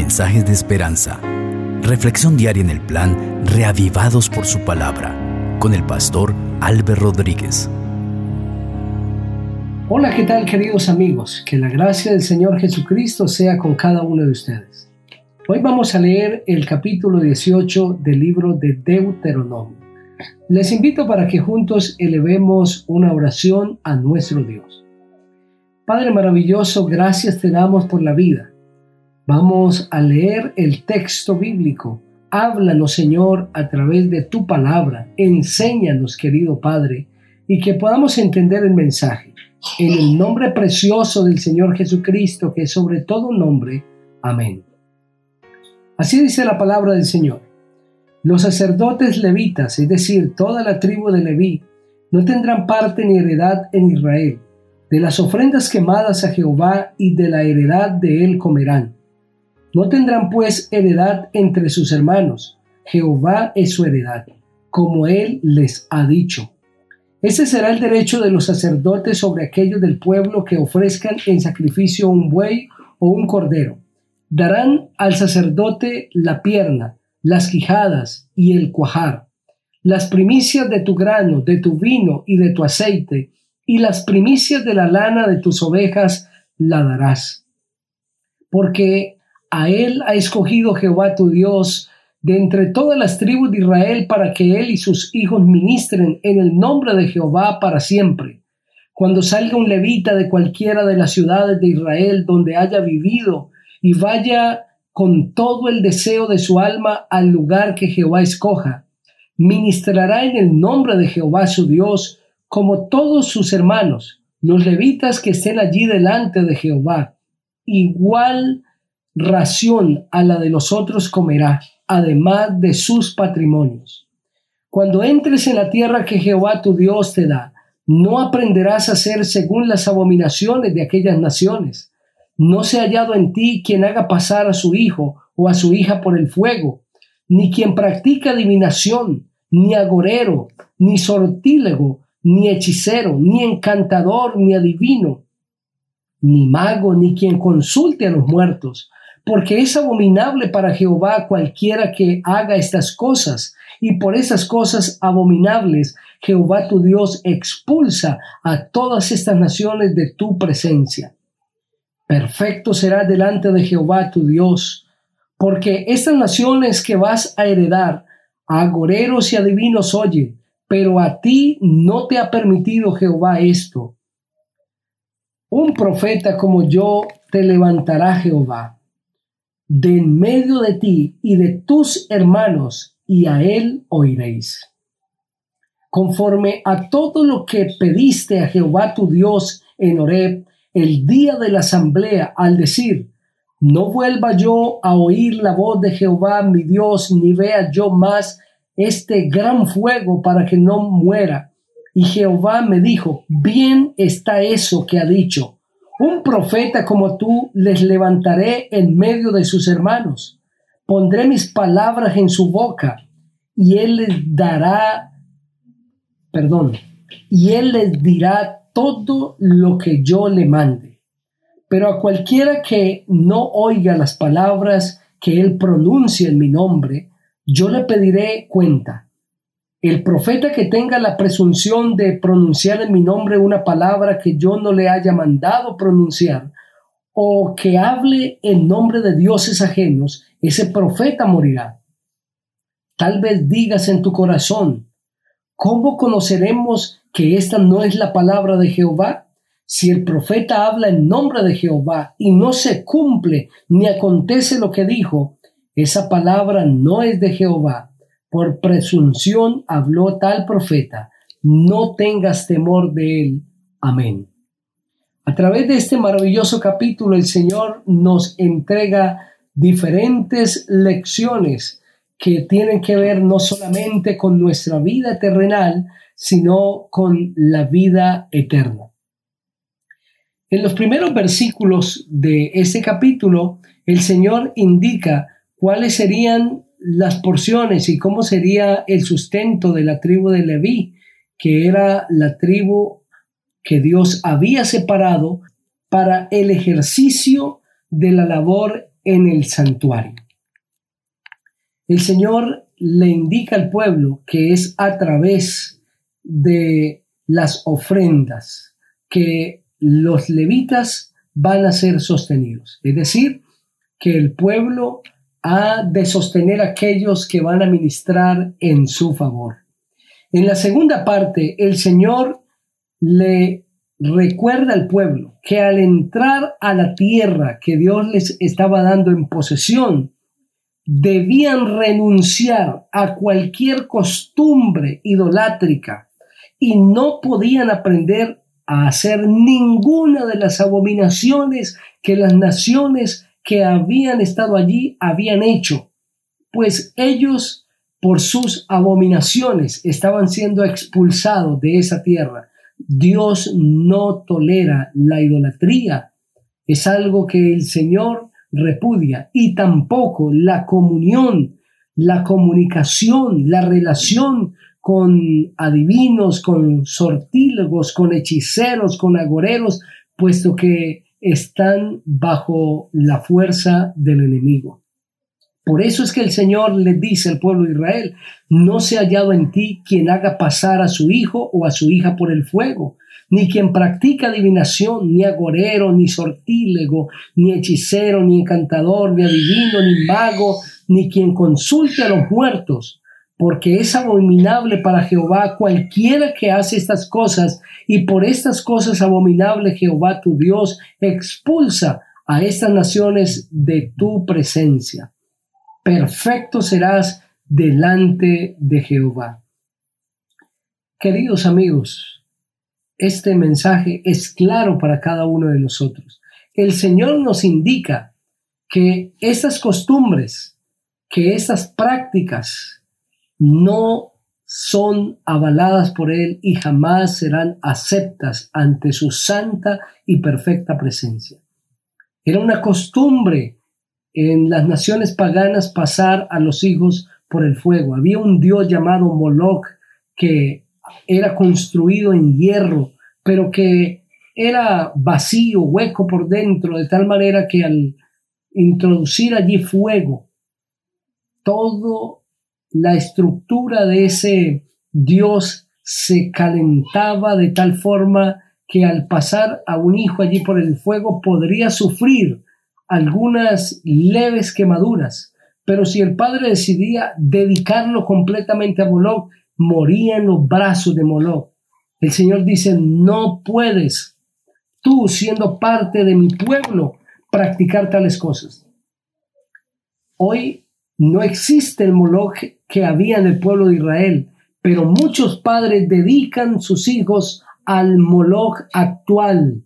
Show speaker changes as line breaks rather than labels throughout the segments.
mensajes de esperanza. Reflexión diaria en el plan Reavivados por su palabra con el pastor Álvaro Rodríguez.
Hola, ¿qué tal queridos amigos? Que la gracia del Señor Jesucristo sea con cada uno de ustedes. Hoy vamos a leer el capítulo 18 del libro de Deuteronomio. Les invito para que juntos elevemos una oración a nuestro Dios. Padre maravilloso, gracias te damos por la vida. Vamos a leer el texto bíblico. Háblanos, Señor, a través de tu palabra. Enséñanos, querido Padre, y que podamos entender el mensaje. En el nombre precioso del Señor Jesucristo, que es sobre todo nombre. Amén. Así dice la palabra del Señor. Los sacerdotes levitas, es decir, toda la tribu de Leví, no tendrán parte ni heredad en Israel de las ofrendas quemadas a Jehová y de la heredad de él comerán. No tendrán pues heredad entre sus hermanos. Jehová es su heredad, como él les ha dicho. Ese será el derecho de los sacerdotes sobre aquellos del pueblo que ofrezcan en sacrificio un buey o un cordero. Darán al sacerdote la pierna, las quijadas y el cuajar, las primicias de tu grano, de tu vino y de tu aceite, y las primicias de la lana de tus ovejas la darás. Porque a él ha escogido Jehová tu Dios de entre todas las tribus de Israel para que él y sus hijos ministren en el nombre de Jehová para siempre. Cuando salga un levita de cualquiera de las ciudades de Israel donde haya vivido y vaya con todo el deseo de su alma al lugar que Jehová escoja, ministrará en el nombre de Jehová su Dios como todos sus hermanos, los levitas que estén allí delante de Jehová. Igual ración a la de los otros comerá, además de sus patrimonios. Cuando entres en la tierra que Jehová tu Dios te da, no aprenderás a hacer según las abominaciones de aquellas naciones. No se ha hallado en ti quien haga pasar a su hijo o a su hija por el fuego, ni quien practica adivinación, ni agorero, ni sortílego, ni hechicero, ni encantador, ni adivino, ni mago, ni quien consulte a los muertos, porque es abominable para Jehová cualquiera que haga estas cosas, y por esas cosas abominables Jehová tu Dios expulsa a todas estas naciones de tu presencia. Perfecto será delante de Jehová tu Dios, porque estas naciones que vas a heredar, agoreros y adivinos oye, pero a ti no te ha permitido Jehová esto. Un profeta como yo te levantará Jehová de en medio de ti y de tus hermanos, y a él oiréis. Conforme a todo lo que pediste a Jehová tu Dios en Horeb el día de la asamblea, al decir, no vuelva yo a oír la voz de Jehová mi Dios, ni vea yo más este gran fuego para que no muera. Y Jehová me dijo, bien está eso que ha dicho. Un profeta como tú les levantaré en medio de sus hermanos. Pondré mis palabras en su boca y él les dará, perdón, y él les dirá todo lo que yo le mande. Pero a cualquiera que no oiga las palabras que él pronuncia en mi nombre, yo le pediré cuenta. El profeta que tenga la presunción de pronunciar en mi nombre una palabra que yo no le haya mandado pronunciar, o que hable en nombre de dioses ajenos, ese profeta morirá. Tal vez digas en tu corazón, ¿cómo conoceremos que esta no es la palabra de Jehová? Si el profeta habla en nombre de Jehová y no se cumple ni acontece lo que dijo, esa palabra no es de Jehová. Por presunción habló tal profeta. No tengas temor de él. Amén. A través de este maravilloso capítulo el Señor nos entrega diferentes lecciones que tienen que ver no solamente con nuestra vida terrenal, sino con la vida eterna. En los primeros versículos de este capítulo, el Señor indica cuáles serían las porciones y cómo sería el sustento de la tribu de Leví, que era la tribu que Dios había separado para el ejercicio de la labor en el santuario. El Señor le indica al pueblo que es a través de las ofrendas que los levitas van a ser sostenidos. Es decir, que el pueblo ha de sostener a aquellos que van a ministrar en su favor. En la segunda parte, el Señor le recuerda al pueblo que al entrar a la tierra que Dios les estaba dando en posesión, debían renunciar a cualquier costumbre idolátrica y no podían aprender a hacer ninguna de las abominaciones que las naciones que habían estado allí habían hecho, pues ellos por sus abominaciones estaban siendo expulsados de esa tierra. Dios no tolera la idolatría. Es algo que el Señor repudia y tampoco la comunión, la comunicación, la relación con adivinos, con sortílegos, con hechiceros, con agoreros, puesto que están bajo la fuerza del enemigo. Por eso es que el Señor le dice al pueblo de Israel, no se ha hallado en ti quien haga pasar a su hijo o a su hija por el fuego, ni quien practica adivinación, ni agorero, ni sortílego, ni hechicero, ni encantador, ni adivino, ni mago, ni quien consulte a los muertos, porque es abominable para Jehová cualquiera que hace estas cosas, y por estas cosas abominable Jehová tu Dios expulsa a estas naciones de tu presencia. Perfecto serás delante de Jehová. Queridos amigos, este mensaje es claro para cada uno de nosotros. El Señor nos indica que estas costumbres, que estas prácticas no son avaladas por Él y jamás serán aceptas ante su santa y perfecta presencia. Era una costumbre en las naciones paganas pasar a los hijos por el fuego. Había un dios llamado Moloch que era construido en hierro, pero que era vacío, hueco por dentro, de tal manera que al introducir allí fuego, toda la estructura de ese Dios se calentaba de tal forma que al pasar a un hijo allí por el fuego podría sufrir algunas leves quemaduras, pero si el padre decidía dedicarlo completamente a Moloch, moría en los brazos de Moloch. El Señor dice, no puedes tú, siendo parte de mi pueblo, practicar tales cosas. Hoy no existe el Moloch que había en el pueblo de Israel, pero muchos padres dedican sus hijos al Moloch actual,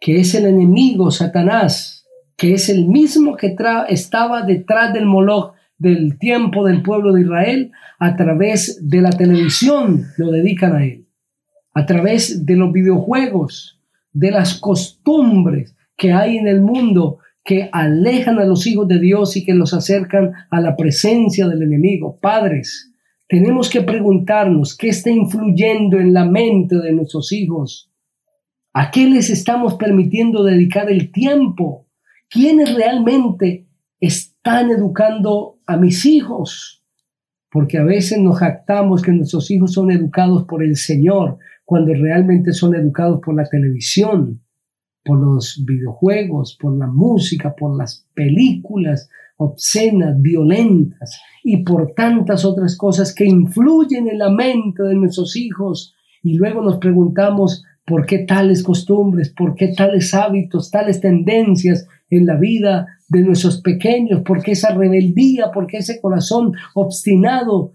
que es el enemigo, Satanás, que es el mismo que estaba detrás del Moloch del tiempo del pueblo de Israel, a través de la televisión lo dedican a él, a través de los videojuegos, de las costumbres que hay en el mundo que alejan a los hijos de Dios y que los acercan a la presencia del enemigo. Padres, tenemos que preguntarnos qué está influyendo en la mente de nuestros hijos. ¿A qué les estamos permitiendo dedicar el tiempo? ¿Quiénes realmente están educando a mis hijos? Porque a veces nos jactamos que nuestros hijos son educados por el Señor, cuando realmente son educados por la televisión, por los videojuegos, por la música, por las películas obscenas, violentas y por tantas otras cosas que influyen en la mente de nuestros hijos. Y luego nos preguntamos por qué tales costumbres, por qué tales hábitos, tales tendencias en la vida de nuestros pequeños, porque esa rebeldía, porque ese corazón obstinado,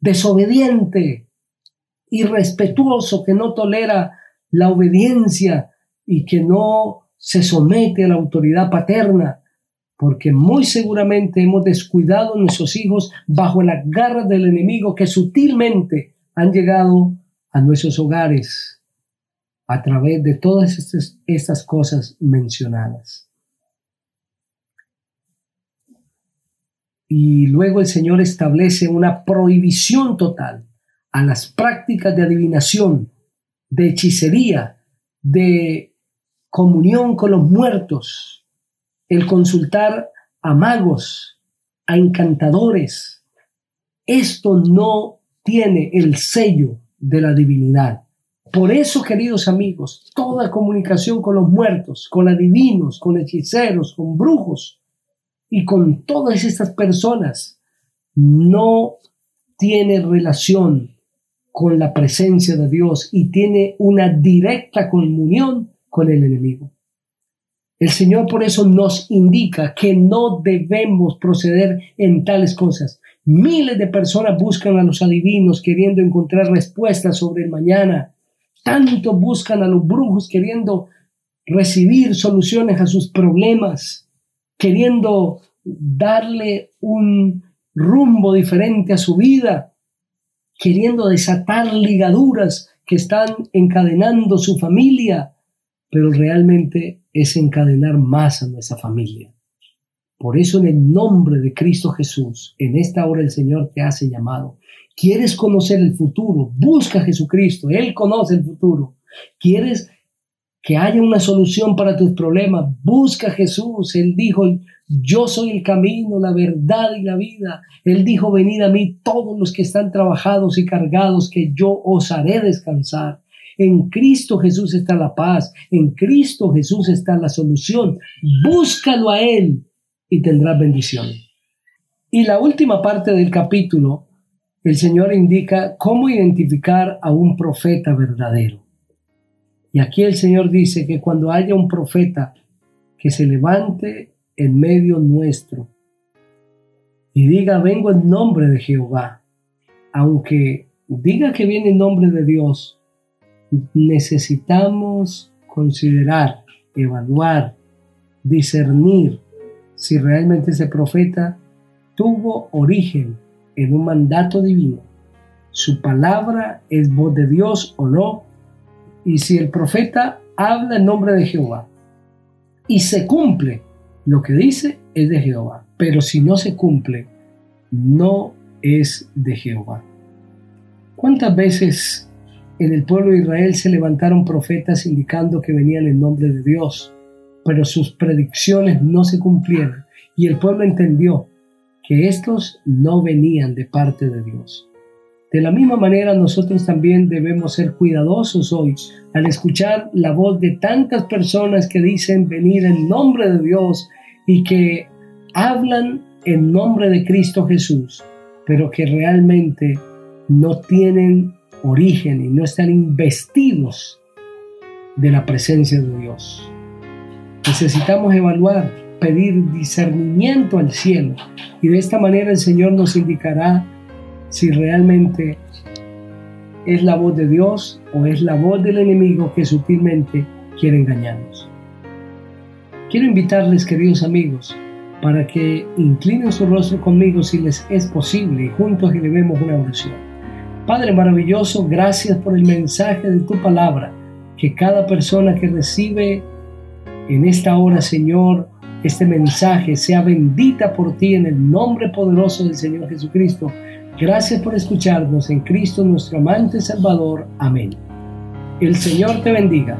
desobediente, irrespetuoso, que no tolera la obediencia y que no se somete a la autoridad paterna, porque muy seguramente hemos descuidado a nuestros hijos bajo la garra del enemigo que sutilmente han llegado a nuestros hogares a través de todas estas, estas cosas mencionadas. Y luego el Señor establece una prohibición total a las prácticas de adivinación, de hechicería, de comunión con los muertos, el consultar a magos, a encantadores. Esto no tiene el sello de la divinidad. Por eso, queridos amigos, toda comunicación con los muertos, con adivinos, con hechiceros, con brujos y con todas estas personas no tiene relación con la presencia de Dios y tiene una directa comunión con el enemigo. El Señor por eso nos indica que no debemos proceder en tales cosas. Miles de personas buscan a los adivinos queriendo encontrar respuestas sobre el mañana. Tanto buscan a los brujos queriendo recibir soluciones a sus problemas, queriendo darle un rumbo diferente a su vida, queriendo desatar ligaduras que están encadenando su familia, pero realmente es encadenar más a nuestra familia. Por eso en el nombre de Cristo Jesús, en esta hora el Señor te hace llamado. ¿Quieres conocer el futuro? Busca a Jesucristo, Él conoce el futuro. ¿Quieres que haya una solución para tus problemas? Busca a Jesús. Él dijo, yo soy el camino, la verdad y la vida. Él dijo, venid a mí todos los que están trabajados y cargados, que yo os haré descansar. En Cristo Jesús está la paz, en Cristo Jesús está la solución. Búscalo a Él y tendrás bendición. Y la última parte del capítulo, el Señor indica cómo identificar a un profeta verdadero. Y aquí el Señor dice que cuando haya un profeta que se levante en medio nuestro y diga, vengo en nombre de Jehová, aunque diga que viene en nombre de Dios, necesitamos considerar, evaluar, discernir si realmente ese profeta tuvo origen en un mandato divino, su palabra es voz de Dios o no, y si el profeta habla en nombre de Jehová y se cumple lo que dice es de Jehová, pero si no se cumple, no es de Jehová. ¿Cuántas veces en el pueblo de Israel se levantaron profetas indicando que venían en nombre de Dios, pero sus predicciones no se cumplieron y el pueblo entendió que estos no venían de parte de Dios? De la misma manera nosotros también debemos ser cuidadosos hoy al escuchar la voz de tantas personas que dicen venir en nombre de Dios y que hablan en nombre de Cristo Jesús, pero que realmente no tienen origen y no están investidos de la presencia de Dios. Necesitamos evaluar, pedir discernimiento al cielo y de esta manera el Señor nos indicará si realmente es la voz de Dios o es la voz del enemigo que sutilmente quiere engañarnos. Quiero invitarles, queridos amigos, para que inclinen su rostro conmigo si les es posible y juntos elevemos una oración. Padre maravilloso, gracias por el mensaje de tu palabra, que cada persona que recibe en esta hora, Señor, este mensaje sea bendita por ti en el nombre poderoso del Señor Jesucristo Gracias por escucharnos en Cristo nuestro amante Salvador. Amén. El Señor te bendiga.